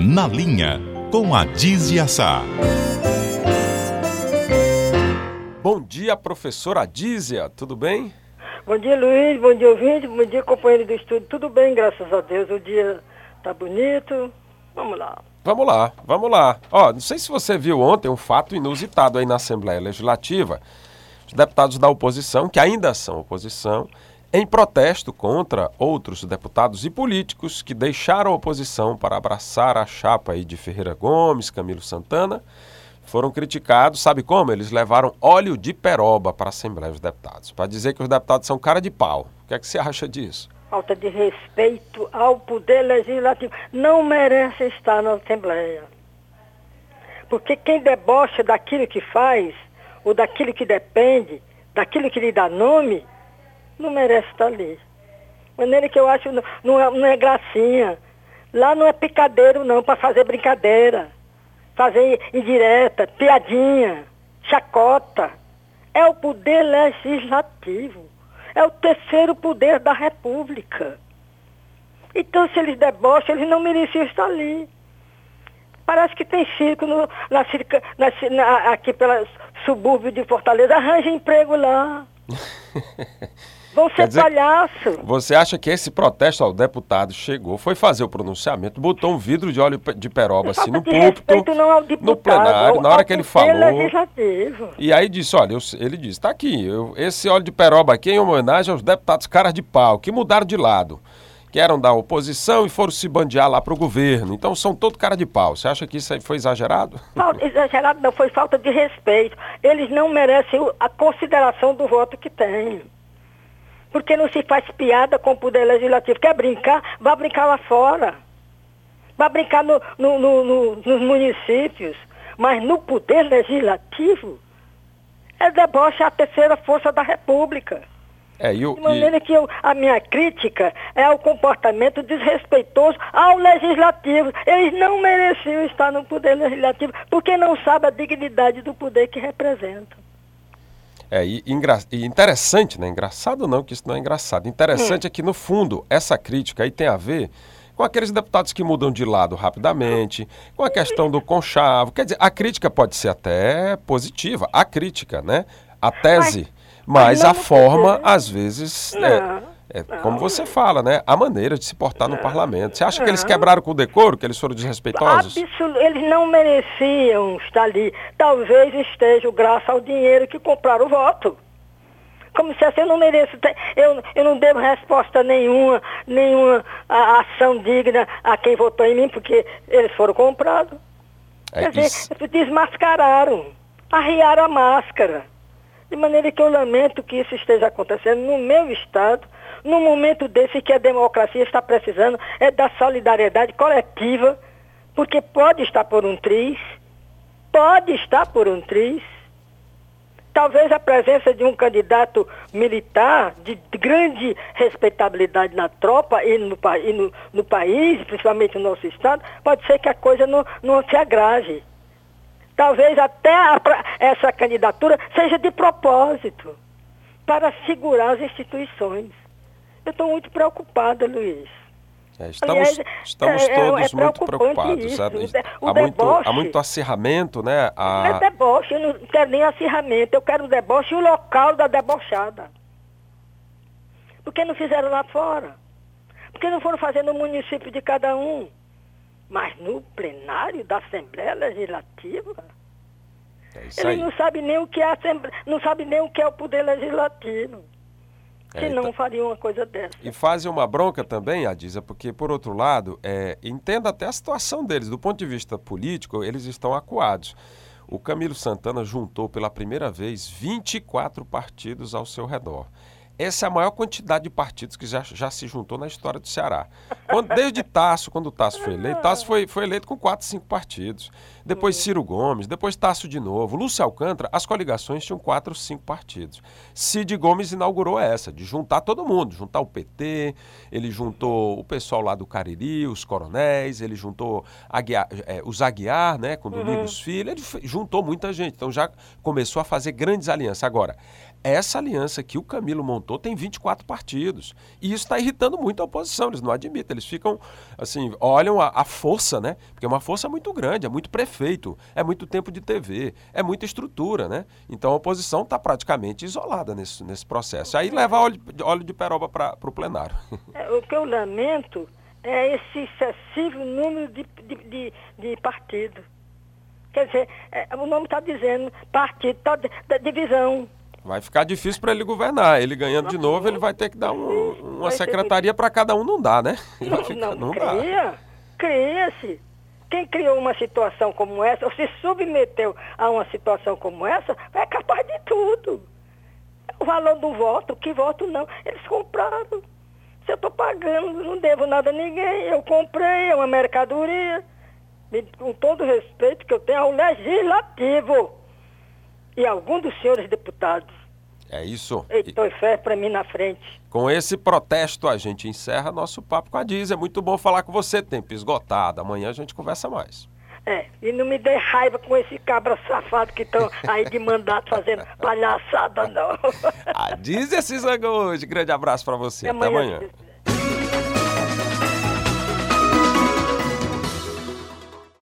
Na Linha, com a Dizia Sá. Bom dia, professora Dízia, tudo bem? Bom dia, Luiz. Bom dia, ouvinte. Bom dia, companheiro do estúdio. Tudo bem, graças a Deus. O dia tá bonito. Vamos lá. Vamos lá, vamos lá. Ó, não sei se você viu ontem um fato inusitado aí na Assembleia Legislativa. Os deputados da oposição, que ainda são oposição, em protesto contra outros deputados e políticos que deixaram a oposição para abraçar a chapa aí de Ferreira Gomes, Camilo Santana, foram criticados, sabe como? Eles levaram óleo de peroba para a Assembleia dos Deputados, para dizer que os deputados são cara de pau. O que é que você acha disso? Falta de respeito ao poder legislativo. Não merece estar na Assembleia. Porque quem debocha daquilo que faz, ou daquilo que depende, daquilo que lhe dá nome, não merece estar ali. Maneira que eu acho não, não, é, não é gracinha. Lá não é picadeiro não, para fazer brincadeira fazer indireta, piadinha, chacota. É o poder legislativo. É o terceiro poder da República. Então, se eles debocham, eles não mereciam estar ali. Parece que tem circo no, na, na, na, aqui pela subúrbio de Fortaleza. Arranja emprego lá. Ser dizer, palhaço. Você acha que esse protesto ao deputado chegou, foi fazer o pronunciamento, botou um vidro de óleo de peroba assim no púlpito, no plenário, na hora que ele falou. E aí disse, olha, eu, ele disse, tá aqui, eu, esse óleo de peroba aqui é em homenagem aos deputados caras de pau, que mudaram de lado. Que eram da oposição e foram se bandear lá para o governo. Então são todo cara de pau. Você acha que isso aí foi exagerado? Falta, exagerado não, foi falta de respeito. Eles não merecem a consideração do voto que têm. Porque não se faz piada com o poder legislativo. Quer brincar? Vá brincar lá fora. Vá brincar no, no, no, nos municípios. Mas no poder legislativo, é deboche a terceira força da República. É, e o, de maneira e... que eu, a minha crítica é o comportamento desrespeitoso ao legislativo. Eles não mereciam estar no poder legislativo porque não sabem a dignidade do poder que representam. É, e, engra... e, interessante, né? Engraçado não, que isso não é engraçado. Interessante hum. é que, no fundo, essa crítica aí tem a ver com aqueles deputados que mudam de lado rapidamente, com a questão do conchavo. Quer dizer, a crítica pode ser até positiva, a crítica, né? A tese, mas, mas a forma, às vezes. É, não. É, é como você fala, né? A maneira de se portar no parlamento. Você acha que eles quebraram com o decoro, que eles foram desrespeitosos? Absol eles não mereciam estar ali. Talvez esteja graças ao dinheiro que compraram o voto. Como se assim, eu não mereço, eu, eu não devo resposta nenhuma, nenhuma ação digna a quem votou em mim, porque eles foram comprados. É Quer dizer, desmascararam, arriaram a máscara. De maneira que eu lamento que isso esteja acontecendo no meu estado, num momento desse que a democracia está precisando é da solidariedade coletiva, porque pode estar por um triz, pode estar por um triz. Talvez a presença de um candidato militar de grande respeitabilidade na tropa e no, e no, no país, principalmente no nosso estado, pode ser que a coisa não, não se agrave. Talvez até a, essa candidatura seja de propósito, para segurar as instituições. Eu estou muito preocupada, Luiz. É, estamos Aliás, estamos é, é todos é muito preocupados. Isso. Há, o há, muito, há muito acirramento, né? Não é deboche, eu não quero nem acirramento, eu quero o deboche e o local da debochada. Por que não fizeram lá fora? Por que não foram fazer no município de cada um? Mas no plenário da Assembleia Legislativa? É Ele não sabe nem o que é a Assembleia, não sabe nem o que é o poder legislativo que é, não tá... faria uma coisa dessa. E fazem uma bronca também, Adisa, porque, por outro lado, é, entenda até a situação deles. Do ponto de vista político, eles estão acuados. O Camilo Santana juntou pela primeira vez 24 partidos ao seu redor. Essa é a maior quantidade de partidos que já, já se juntou na história do Ceará. Quando, desde Tasso, quando o Tasso foi eleito, Tasso foi, foi eleito com quatro, cinco partidos. Depois Ciro Gomes, depois Tasso de novo. Lúcio Alcântara, as coligações tinham quatro, cinco partidos. Cid Gomes inaugurou essa, de juntar todo mundo, juntar o PT, ele juntou o pessoal lá do Cariri, os coronéis, ele juntou Aguiar, é, os Aguiar, né, com Domingos uhum. Filho, ele juntou muita gente. Então já começou a fazer grandes alianças. Agora, Essa aliança que o Camilo montou tem 24 partidos. E isso está irritando muito a oposição, eles não admitem. Eles ficam, assim, olham a, a, força, né? Porque é uma força muito grande, é muito prefeito, é muito tempo de TV, é muita estrutura, né? Então a oposição está praticamente isolada nesse, nesse processo. Aí leva óleo, óleo de peroba para o plenário. É, o que eu lamento é esse excessivo número de, de, de, de partidos. Quer dizer, é, o nome está dizendo partido, tá, da divisão. Vai ficar difícil para ele governar. Ele ganhando de novo, ele vai ter que dar um, uma secretaria para cada um, não dá, né? Não, ficar, não, não cria, cria-se. Quem criou uma situação como essa, ou se submeteu a uma situação como essa, é capaz de tudo. O valor do voto, que voto não, eles compraram. Se eu estou pagando, não devo nada a ninguém, eu comprei, é uma mercadoria. Com todo o respeito que eu tenho ao legislativo e algum dos senhores deputados. É isso. Heitor e fé para mim na frente. Com esse protesto, a gente encerra nosso papo com a Diz. É muito bom falar com você, tempo esgotado. Amanhã a gente conversa mais. É, e não me dê raiva com esse cabra safado que estão aí de mandato fazendo palhaçada, não. a Diz esses hoje. Grande abraço para você. Até amanhã. Até amanhã.